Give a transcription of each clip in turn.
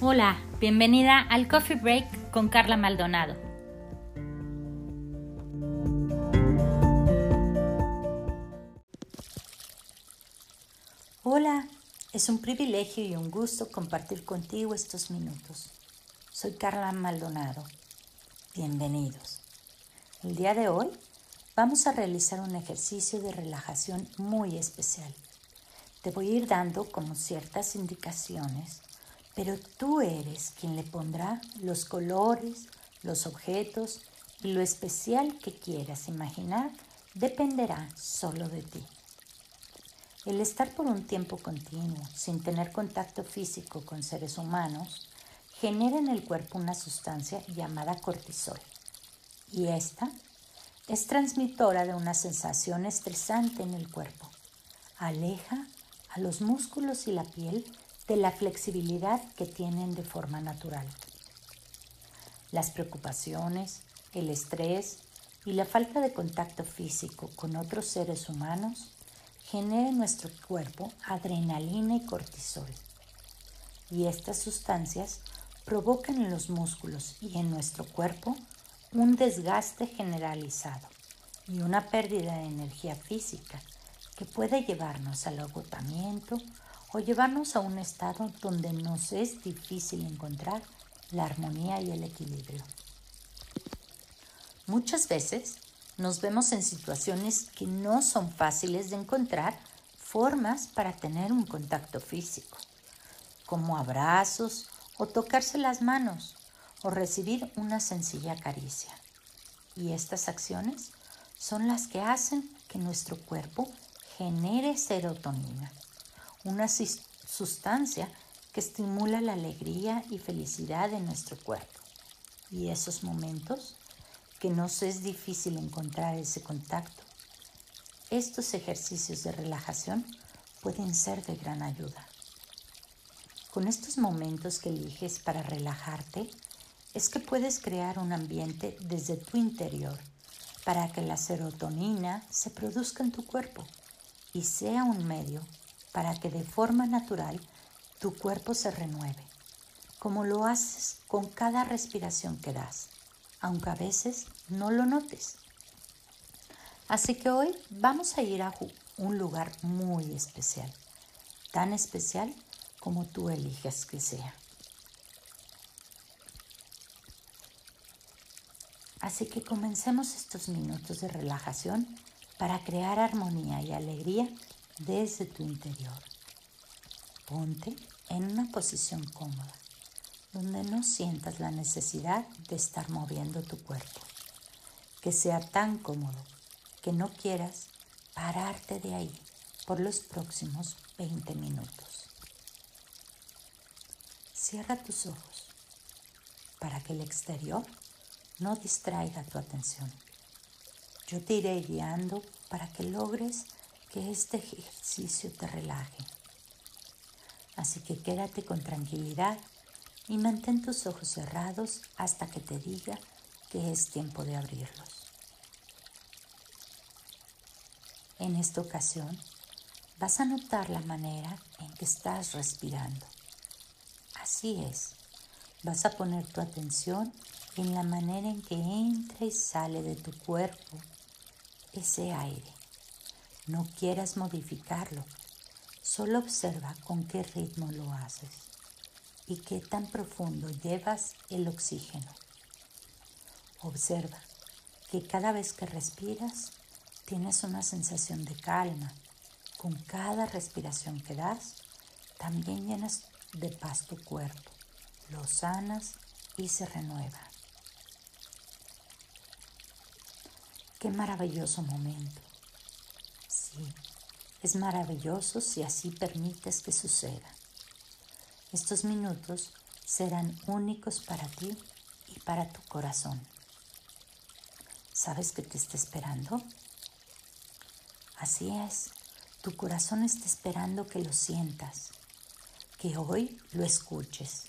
Hola, bienvenida al Coffee Break con Carla Maldonado. Hola, es un privilegio y un gusto compartir contigo estos minutos. Soy Carla Maldonado. Bienvenidos. El día de hoy vamos a realizar un ejercicio de relajación muy especial. Te voy a ir dando como ciertas indicaciones pero tú eres quien le pondrá los colores, los objetos y lo especial que quieras imaginar dependerá solo de ti. El estar por un tiempo continuo sin tener contacto físico con seres humanos genera en el cuerpo una sustancia llamada cortisol y esta es transmitora de una sensación estresante en el cuerpo. Aleja a los músculos y la piel de la flexibilidad que tienen de forma natural. Las preocupaciones, el estrés y la falta de contacto físico con otros seres humanos generan en nuestro cuerpo adrenalina y cortisol. Y estas sustancias provocan en los músculos y en nuestro cuerpo un desgaste generalizado y una pérdida de energía física que puede llevarnos al agotamiento o llevarnos a un estado donde nos es difícil encontrar la armonía y el equilibrio. Muchas veces nos vemos en situaciones que no son fáciles de encontrar formas para tener un contacto físico, como abrazos o tocarse las manos o recibir una sencilla caricia. Y estas acciones son las que hacen que nuestro cuerpo genere serotonina una sustancia que estimula la alegría y felicidad de nuestro cuerpo. Y esos momentos que nos es difícil encontrar ese contacto, estos ejercicios de relajación pueden ser de gran ayuda. Con estos momentos que eliges para relajarte, es que puedes crear un ambiente desde tu interior para que la serotonina se produzca en tu cuerpo y sea un medio para que de forma natural tu cuerpo se renueve, como lo haces con cada respiración que das, aunque a veces no lo notes. Así que hoy vamos a ir a un lugar muy especial, tan especial como tú eliges que sea. Así que comencemos estos minutos de relajación para crear armonía y alegría desde tu interior. Ponte en una posición cómoda, donde no sientas la necesidad de estar moviendo tu cuerpo. Que sea tan cómodo que no quieras pararte de ahí por los próximos 20 minutos. Cierra tus ojos para que el exterior no distraiga tu atención. Yo te iré guiando para que logres que este ejercicio te relaje. Así que quédate con tranquilidad y mantén tus ojos cerrados hasta que te diga que es tiempo de abrirlos. En esta ocasión vas a notar la manera en que estás respirando. Así es, vas a poner tu atención en la manera en que entra y sale de tu cuerpo ese aire. No quieras modificarlo, solo observa con qué ritmo lo haces y qué tan profundo llevas el oxígeno. Observa que cada vez que respiras tienes una sensación de calma. Con cada respiración que das, también llenas de paz tu cuerpo, lo sanas y se renueva. Qué maravilloso momento. Es maravilloso si así permites que suceda. Estos minutos serán únicos para ti y para tu corazón. ¿Sabes que te está esperando? Así es, tu corazón está esperando que lo sientas, que hoy lo escuches,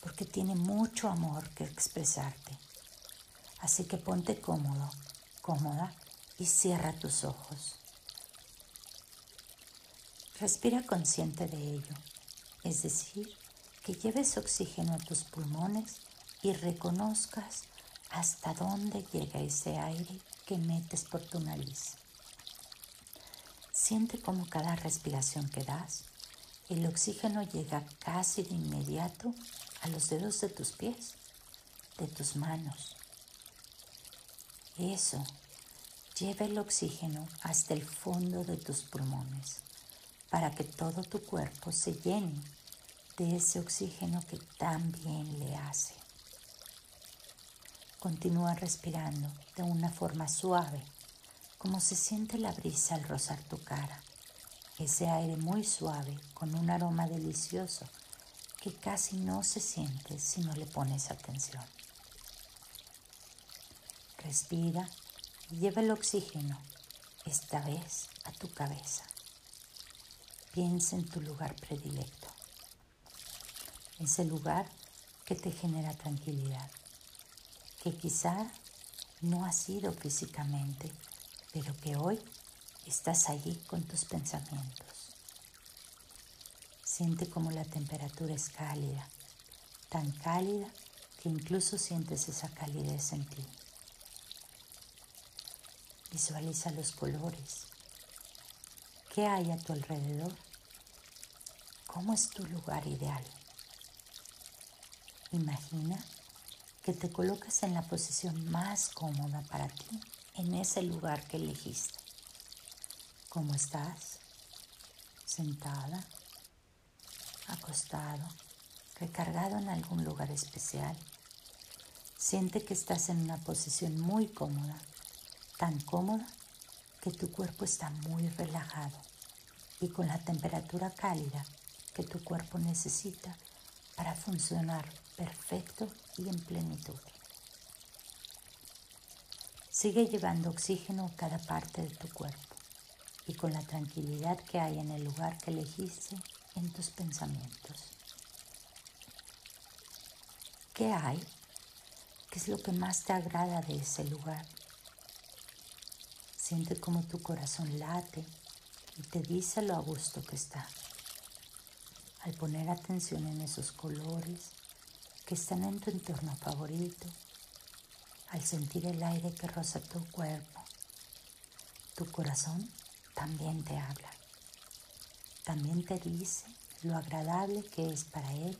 porque tiene mucho amor que expresarte. Así que ponte cómodo, cómoda y cierra tus ojos. Respira consciente de ello, es decir, que lleves oxígeno a tus pulmones y reconozcas hasta dónde llega ese aire que metes por tu nariz. Siente como cada respiración que das, el oxígeno llega casi de inmediato a los dedos de tus pies, de tus manos. Eso lleva el oxígeno hasta el fondo de tus pulmones para que todo tu cuerpo se llene de ese oxígeno que tan bien le hace. Continúa respirando de una forma suave, como se siente la brisa al rozar tu cara. Ese aire muy suave con un aroma delicioso que casi no se siente si no le pones atención. Respira y lleva el oxígeno, esta vez a tu cabeza. Piensa en tu lugar predilecto ese lugar que te genera tranquilidad, que quizá no ha sido físicamente, pero que hoy estás allí con tus pensamientos. Siente como la temperatura es cálida, tan cálida que incluso sientes esa calidez en ti. Visualiza los colores. ¿Qué hay a tu alrededor? ¿Cómo es tu lugar ideal? Imagina que te colocas en la posición más cómoda para ti, en ese lugar que elegiste. ¿Cómo estás? Sentada, acostado, recargado en algún lugar especial. Siente que estás en una posición muy cómoda, tan cómoda que tu cuerpo está muy relajado y con la temperatura cálida que tu cuerpo necesita para funcionar perfecto y en plenitud. Sigue llevando oxígeno a cada parte de tu cuerpo y con la tranquilidad que hay en el lugar que elegiste en tus pensamientos. ¿Qué hay? ¿Qué es lo que más te agrada de ese lugar? Siente como tu corazón late y te dice lo a gusto que está. Al poner atención en esos colores, que están en tu entorno favorito, al sentir el aire que roza tu cuerpo, tu corazón también te habla. También te dice lo agradable que es para él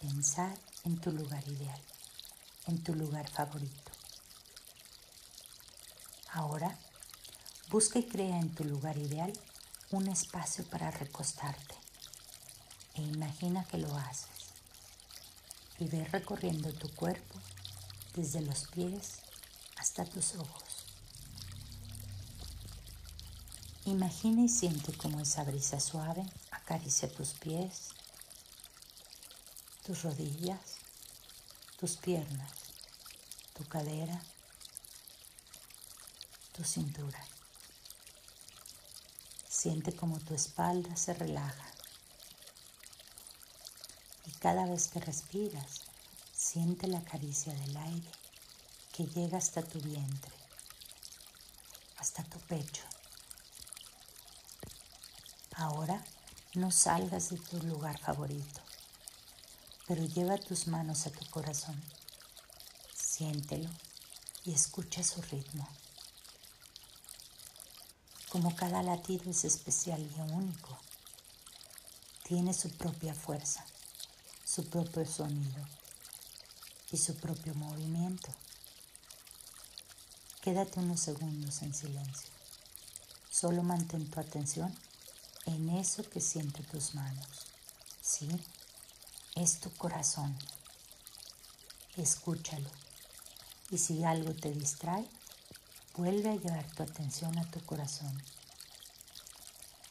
pensar en tu lugar ideal, en tu lugar favorito. Ahora, busca y crea en tu lugar ideal un espacio para recostarte e imagina que lo haces y ve recorriendo tu cuerpo desde los pies hasta tus ojos. Imagina y siente como esa brisa suave acaricia tus pies, tus rodillas, tus piernas, tu cadera, tu cintura. Siente como tu espalda se relaja cada vez que respiras, siente la caricia del aire que llega hasta tu vientre, hasta tu pecho. Ahora no salgas de tu lugar favorito, pero lleva tus manos a tu corazón. Siéntelo y escucha su ritmo. Como cada latido es especial y único, tiene su propia fuerza su propio sonido y su propio movimiento. Quédate unos segundos en silencio. Solo mantén tu atención en eso que siente tus manos. Sí, es tu corazón. Escúchalo. Y si algo te distrae, vuelve a llevar tu atención a tu corazón.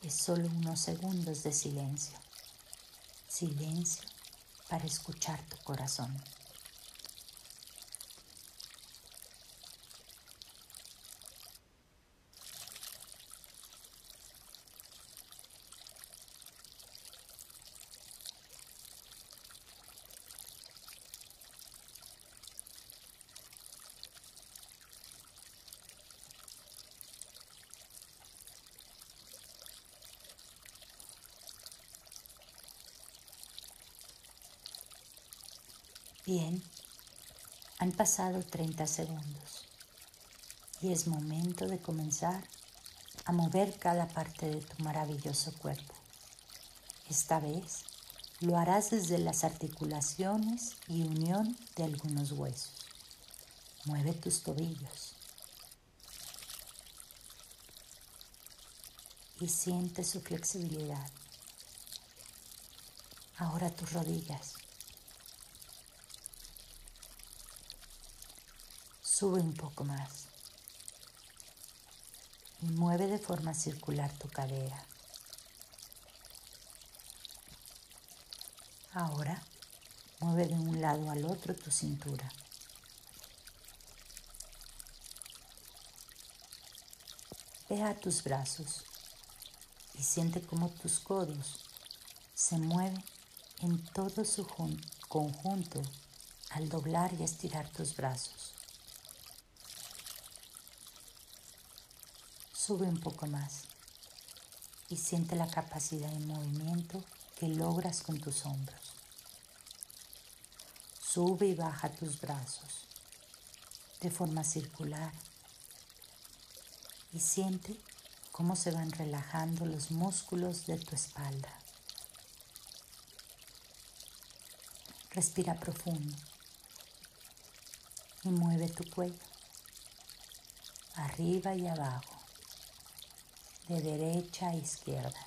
Es solo unos segundos de silencio. Silencio para escuchar tu corazón. Bien, han pasado 30 segundos y es momento de comenzar a mover cada parte de tu maravilloso cuerpo. Esta vez lo harás desde las articulaciones y unión de algunos huesos. Mueve tus tobillos y siente su flexibilidad. Ahora tus rodillas. Sube un poco más y mueve de forma circular tu cadera. Ahora mueve de un lado al otro tu cintura. Ve a tus brazos y siente cómo tus codos se mueven en todo su conjunto al doblar y estirar tus brazos. Sube un poco más y siente la capacidad de movimiento que logras con tus hombros. Sube y baja tus brazos de forma circular y siente cómo se van relajando los músculos de tu espalda. Respira profundo y mueve tu cuello arriba y abajo, de derecha a izquierda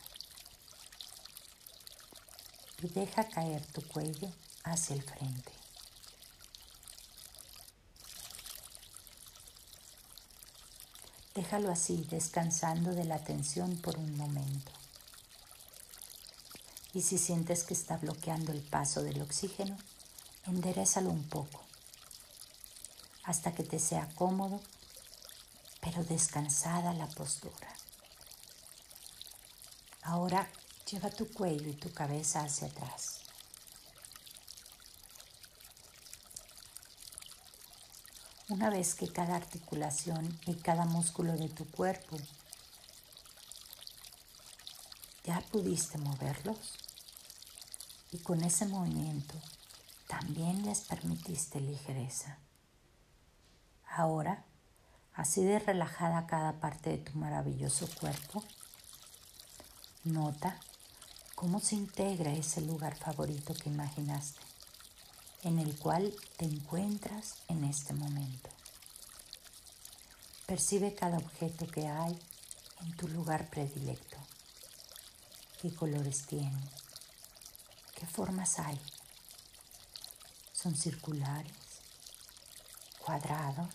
y deja caer tu cuello hacia el frente. Déjalo así, descansando de la tensión por un momento. Y si sientes que está bloqueando el paso del oxígeno, enderezalo un poco, hasta que te sea cómodo, pero descansada la postura. Ahora Lleva tu cuello y tu cabeza hacia atrás. Una vez que cada articulación y cada músculo de tu cuerpo ya pudiste moverlos y con ese movimiento también les permitiste ligereza. Ahora, así de relajada cada parte de tu maravilloso cuerpo, nota cómo se integra ese lugar favorito que imaginaste, en el cual te encuentras en este momento. Percibe cada objeto que hay en tu lugar predilecto. ¿Qué colores tiene? ¿Qué formas hay? ¿Son circulares? ¿Cuadrados?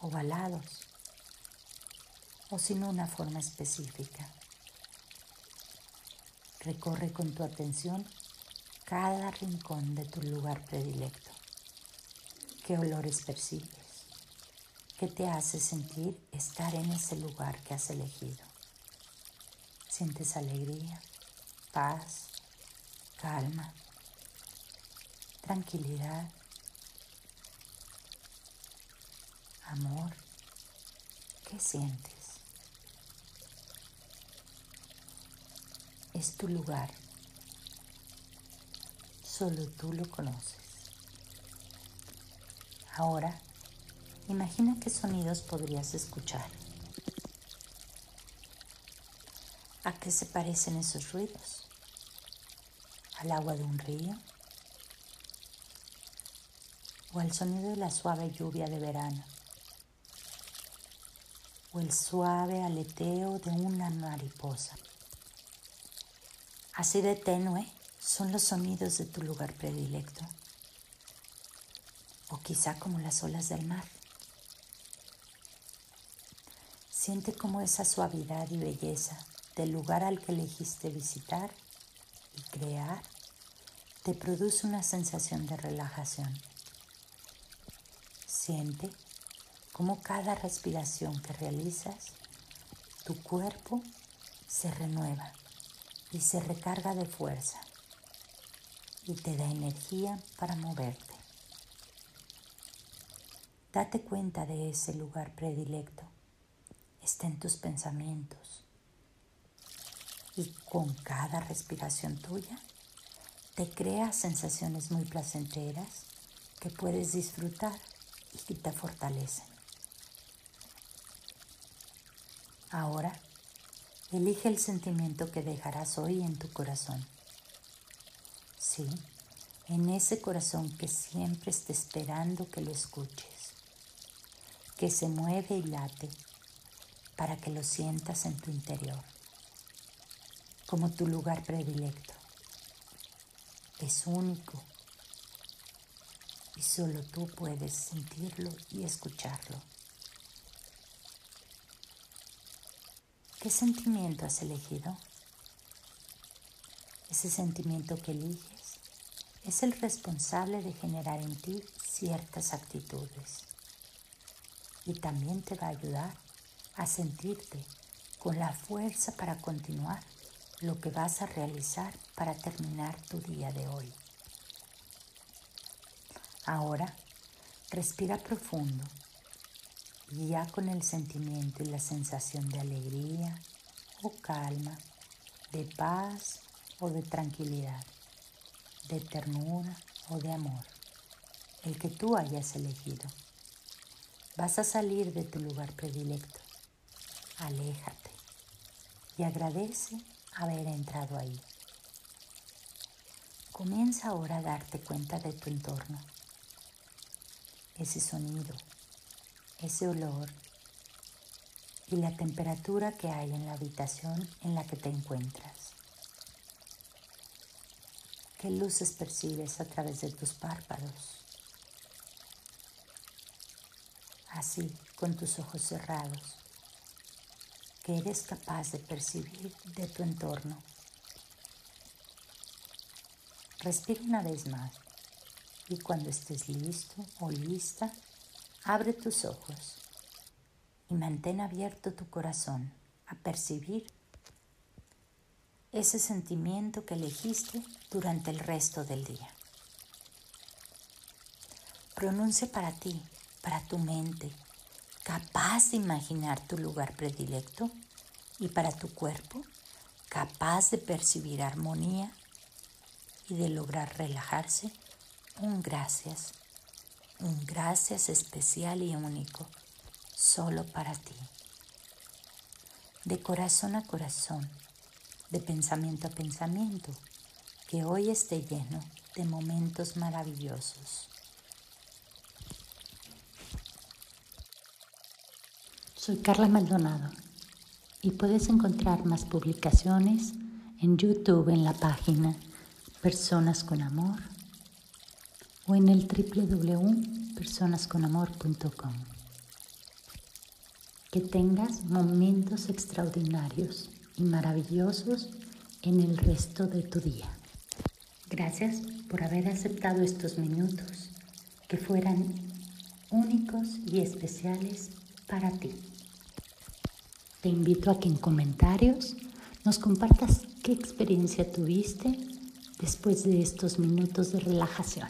¿Ovalados? ¿O sin una forma específica? Recorre con tu atención cada rincón de tu lugar predilecto. ¿Qué olores percibes? ¿Qué te hace sentir estar en ese lugar que has elegido? ¿Sientes alegría, paz, calma, tranquilidad, amor? ¿Qué sientes? Es tu lugar. Solo tú lo conoces. Ahora, imagina qué sonidos podrías escuchar. ¿A qué se parecen esos ruidos? ¿Al agua de un río? ¿O al sonido de la suave lluvia de verano? ¿O el suave aleteo de una mariposa? Así de tenue son los sonidos de tu lugar predilecto. O quizá como las olas del mar. Siente como esa suavidad y belleza del lugar al que elegiste visitar y crear te produce una sensación de relajación. Siente como cada respiración que realizas, tu cuerpo se renueva y se recarga de fuerza y te da energía para moverte. Date cuenta de ese lugar predilecto. Está en tus pensamientos. Y con cada respiración tuya, te crea sensaciones muy placenteras que puedes disfrutar y que te fortalecen. Ahora, elige el sentimiento que dejarás hoy en tu corazón. Sí, en ese corazón que siempre está esperando que lo escuches, que se mueve y late para que lo sientas en tu interior, como tu lugar predilecto. Es único y solo tú puedes sentirlo y escucharlo. ¿Qué sentimiento has elegido? Ese sentimiento que eliges es el responsable de generar en ti ciertas actitudes y también te va a ayudar a sentirte con la fuerza para continuar lo que vas a realizar para terminar tu día de hoy. Ahora, respira profundo ya con el sentimiento y la sensación de alegría o calma, de paz o de tranquilidad de ternura o de amor, el que tú hayas elegido. Vas a salir de tu lugar predilecto. Aléjate y agradece haber entrado ahí. Comienza ahora a darte cuenta de tu entorno. Ese sonido, ese olor y la temperatura que hay en la habitación en la que te encuentras. ¿Qué luces percibes a través de tus párpados? Así, con tus ojos cerrados, que eres capaz de percibir de tu entorno. Respira una vez más y cuando estés listo o lista, abre tus ojos y mantén abierto tu corazón a percibir ese sentimiento que elegiste durante el resto del día. Pronuncia para ti, para tu mente, capaz de imaginar tu lugar predilecto y para tu cuerpo, capaz de percibir armonía y de lograr relajarse, un gracias, un gracias especial y único, solo para ti. De corazón a corazón, de pensamiento a pensamiento, que hoy esté lleno de momentos maravillosos. Soy Carla Maldonado y puedes encontrar más publicaciones en YouTube en la página Personas con Amor o en el www.personasconamor.com. Que tengas momentos extraordinarios y maravillosos en el resto de tu día. Gracias por haber aceptado estos minutos que fueran únicos y especiales para ti. Te invito a que en comentarios nos compartas qué experiencia tuviste después de estos minutos de relajación.